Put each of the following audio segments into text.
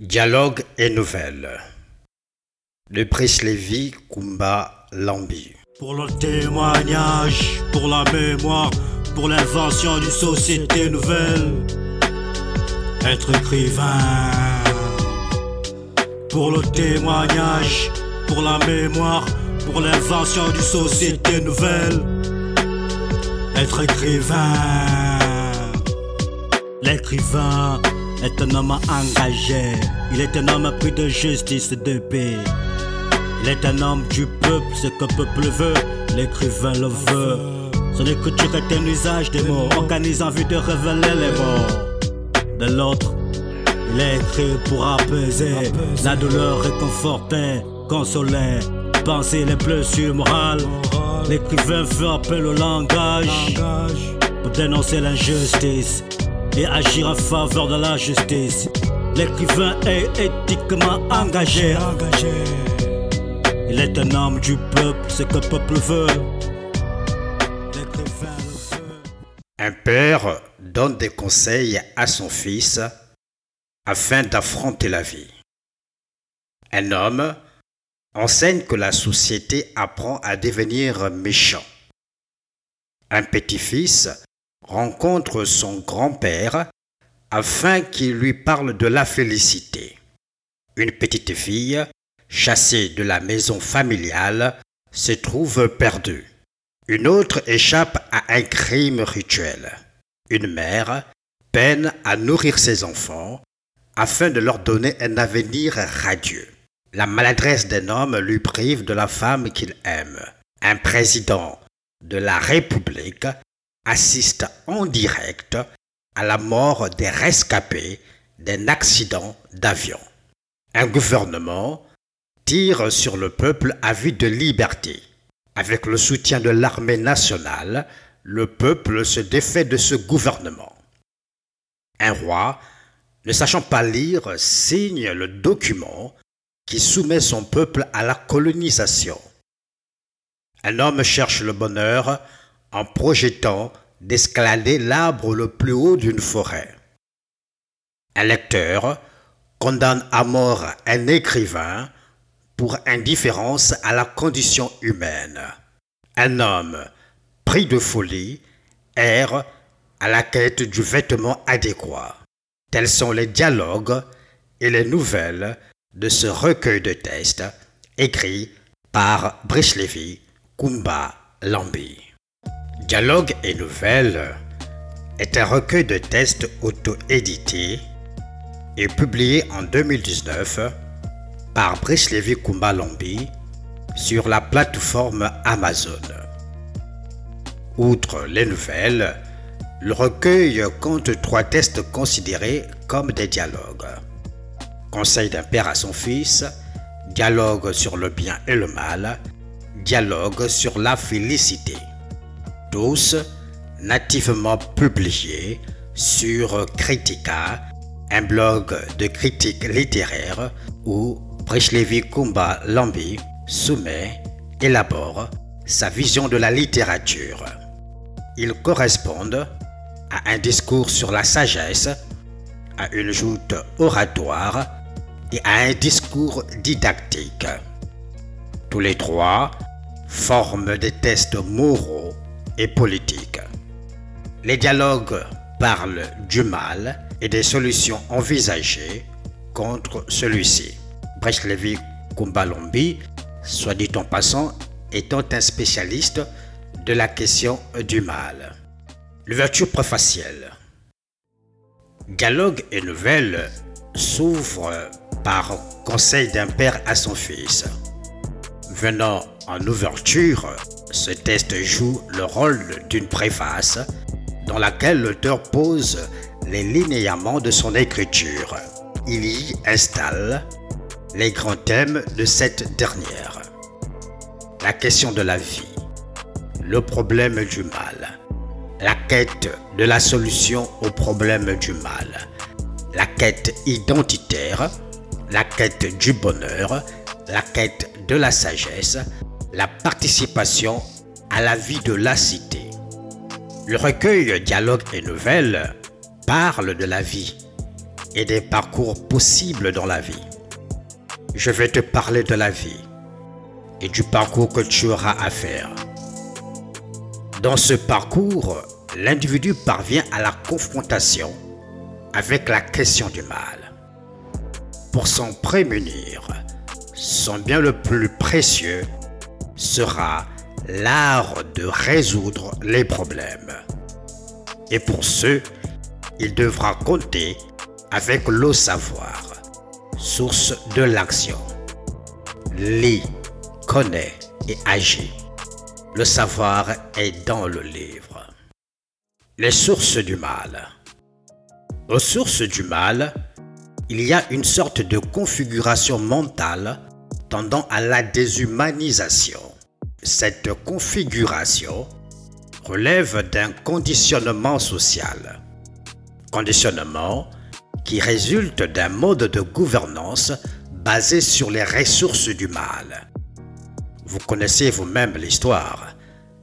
Dialogue et nouvelles. De Lévy, Kumba, Lambi. Pour le témoignage, pour la mémoire, pour l'invention d'une société nouvelle. Être écrivain. Pour le témoignage, pour la mémoire, pour l'invention d'une société nouvelle. Être écrivain. L'écrivain est un homme engagé. Il est un homme pris de justice et de paix. Il est un homme du peuple, ce que le peuple veut, l'écrivain le veut. Son écriture est un usage des mots, organise en vue de révéler les mots. De l'autre, il est écrit pour apaiser la douleur, réconforter, consoler, penser les blessures morales. L'écrivain fait appel au langage pour dénoncer l'injustice et agir en faveur de la justice. L'écrivain est éthiquement engagé. Il est un homme du peuple, ce que le peuple veut. Un père donne des conseils à son fils afin d'affronter la vie. Un homme enseigne que la société apprend à devenir méchant. Un petit-fils rencontre son grand-père afin qu'il lui parle de la félicité. Une petite fille, chassée de la maison familiale, se trouve perdue. Une autre échappe à un crime rituel. Une mère peine à nourrir ses enfants afin de leur donner un avenir radieux. La maladresse d'un homme lui prive de la femme qu'il aime. Un président de la République assiste en direct à la mort des rescapés d'un accident d'avion. Un gouvernement tire sur le peuple à vue de liberté. Avec le soutien de l'armée nationale, le peuple se défait de ce gouvernement. Un roi, ne sachant pas lire, signe le document qui soumet son peuple à la colonisation. Un homme cherche le bonheur en projetant d'escalader l'arbre le plus haut d'une forêt. Un lecteur condamne à mort un écrivain pour indifférence à la condition humaine. Un homme pris de folie erre à la quête du vêtement adéquat. Tels sont les dialogues et les nouvelles de ce recueil de tests écrit par Brice Lévy, Kumba Lambi. Dialogue et nouvelles est un recueil de tests auto-édité et publié en 2019 par Brice Lévy Kumba Lambi sur la plateforme Amazon. Outre les nouvelles, le recueil compte trois tests considérés comme des dialogues. Conseil d'un père à son fils, dialogue sur le bien et le mal, dialogue sur la félicité. Nativement publiés sur Critica, un blog de critique littéraire où Brichlevi Kumba Lambi soumet, élabore sa vision de la littérature. Ils correspondent à un discours sur la sagesse, à une joute oratoire et à un discours didactique. Tous les trois forment des tests moraux et politiques. Les dialogues parlent du mal et des solutions envisagées contre celui-ci. Brechlevi Kumbalombi, soit dit en passant, étant un spécialiste de la question du mal. L'ouverture préfacielle. Dialogue et nouvelle s'ouvre par conseil d'un père à son fils. Venant en ouverture, ce test joue le rôle d'une préface dans laquelle l'auteur pose les linéaments de son écriture. Il y installe les grands thèmes de cette dernière. La question de la vie, le problème du mal, la quête de la solution au problème du mal, la quête identitaire, la quête du bonheur, la quête de la sagesse, la participation à la vie de la cité. Le recueil Dialogue et Nouvelles parle de la vie et des parcours possibles dans la vie. Je vais te parler de la vie et du parcours que tu auras à faire. Dans ce parcours, l'individu parvient à la confrontation avec la question du mal. Pour s'en prémunir, son bien le plus précieux sera l'art de résoudre les problèmes. Et pour ce, il devra compter avec le savoir, source de l'action. Lis, connais et agis. Le savoir est dans le livre. Les sources du mal. Aux sources du mal, il y a une sorte de configuration mentale tendant à la déshumanisation. Cette configuration relève d'un conditionnement social. Conditionnement qui résulte d'un mode de gouvernance basé sur les ressources du mal. Vous connaissez vous-même l'histoire.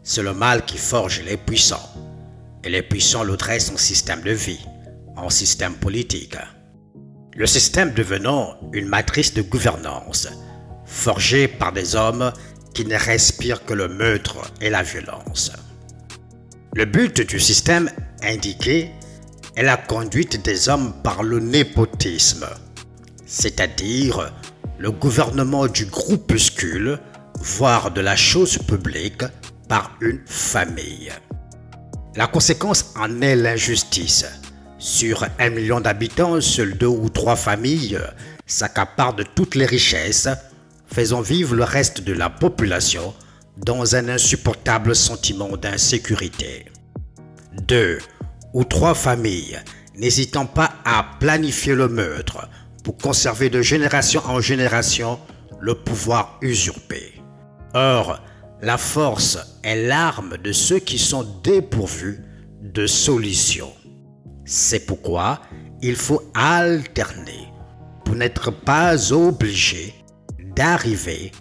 C'est le mal qui forge les puissants. Et les puissants le dressent en système de vie, en système politique. Le système devenant une matrice de gouvernance, forgée par des hommes qui ne respirent que le meurtre et la violence. Le but du système indiqué est la conduite des hommes par le népotisme, c'est-à-dire le gouvernement du groupuscule, voire de la chose publique, par une famille. La conséquence en est l'injustice. Sur un million d'habitants, seules deux ou trois familles s'accaparent de toutes les richesses, faisant vivre le reste de la population dans un insupportable sentiment d'insécurité. Deux ou trois familles n'hésitant pas à planifier le meurtre pour conserver de génération en génération le pouvoir usurpé. Or, la force est l'arme de ceux qui sont dépourvus de solutions. C'est pourquoi il faut alterner pour n'être pas obligé d'arriver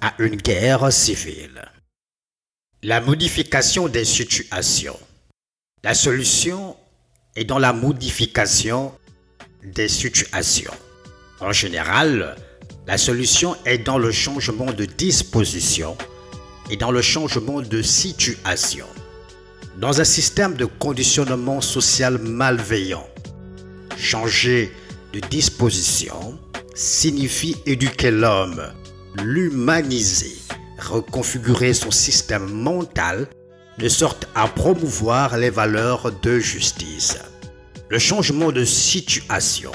à une guerre civile. La modification des situations. La solution est dans la modification des situations. En général, la solution est dans le changement de disposition et dans le changement de situation. Dans un système de conditionnement social malveillant, changer de disposition signifie éduquer l'homme, l'humaniser, reconfigurer son système mental de sorte à promouvoir les valeurs de justice. Le changement de situation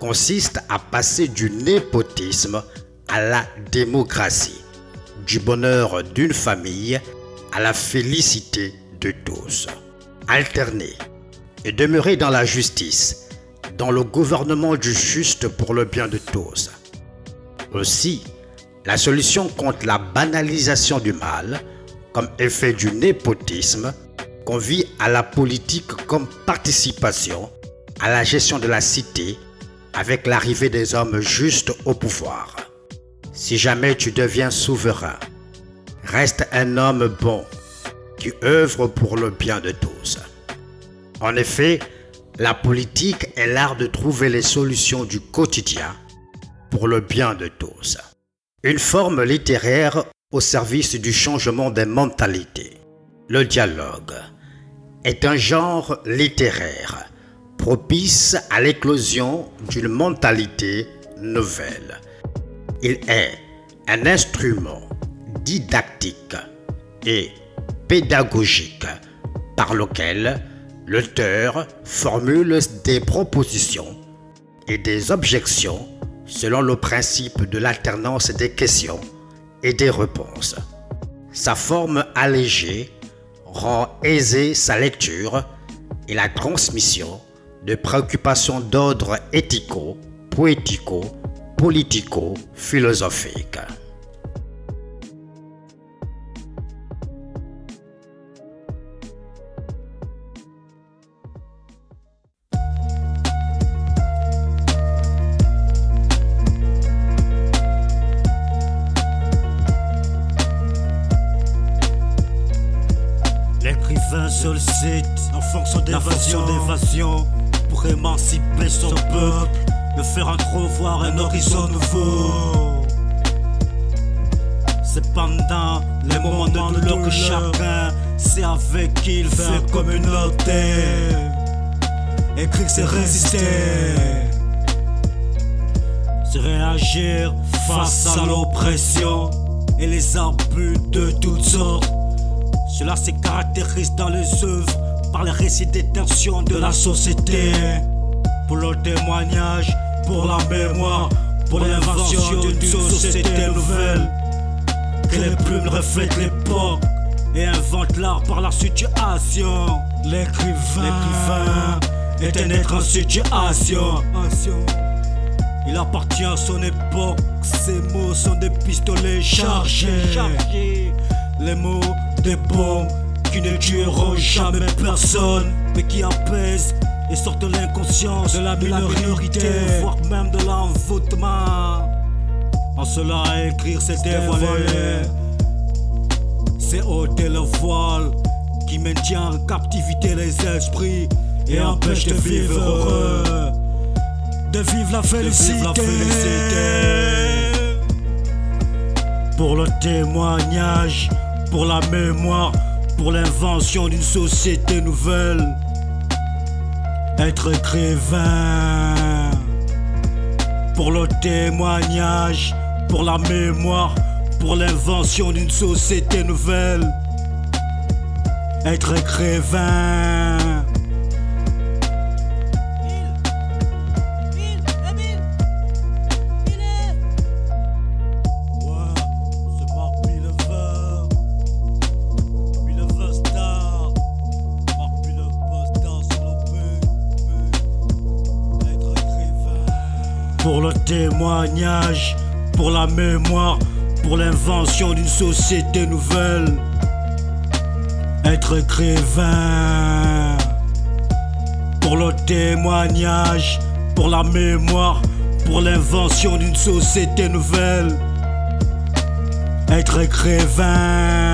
consiste à passer du népotisme à la démocratie, du bonheur d'une famille à la félicité de tous. Alterner et demeurer dans la justice dans le gouvernement du juste pour le bien de tous. Aussi, la solution contre la banalisation du mal, comme effet du népotisme, convie à la politique comme participation à la gestion de la cité avec l'arrivée des hommes justes au pouvoir. Si jamais tu deviens souverain, reste un homme bon qui œuvre pour le bien de tous. En effet, la politique est l'art de trouver les solutions du quotidien pour le bien de tous. Une forme littéraire au service du changement des mentalités. Le dialogue est un genre littéraire propice à l'éclosion d'une mentalité nouvelle. Il est un instrument didactique et pédagogique par lequel l'auteur formule des propositions et des objections selon le principe de l'alternance des questions et des réponses. Sa forme allégée rend aisée sa lecture et la transmission de préoccupations d'ordre éthico, poético, politico, philosophique. L'écrivain sollicite En fonction la fonction d'évasion. pour émanciper son peuple, le faire entrevoir un horizon nouveau. Cependant, les moments de douleur que chacun sait avec qui il fait communauté. Écrire, c'est résister. C'est réagir face à l'oppression et les abus de toutes sortes. Cela se caractérise dans les œuvres par les récits de la société. Pour le témoignage, pour la mémoire, pour l'invention d'une société nouvelle. Que les plumes reflètent l'époque et inventent l'art par la situation. L'écrivain est un être en situation. Il appartient à son époque, ses mots sont des pistolets chargés. Les mots des bombes qui ne tueront jamais personne, mais qui apaisent et sortent de l'inconscience de la minorité, voire même de l'envoûtement. En cela, écrire, c'est dévoiler. C'est ôter le voile qui maintient en captivité les esprits et empêche de vivre heureux. De vivre la félicité. Pour le témoignage, pour la mémoire, pour l'invention d'une société nouvelle. Être écrivain. Pour le témoignage, pour la mémoire, pour l'invention d'une société nouvelle. Être écrivain. Pour le témoignage, pour la mémoire, pour l'invention d'une société nouvelle. Être écrivain. Pour le témoignage, pour la mémoire, pour l'invention d'une société nouvelle. Être écrivain.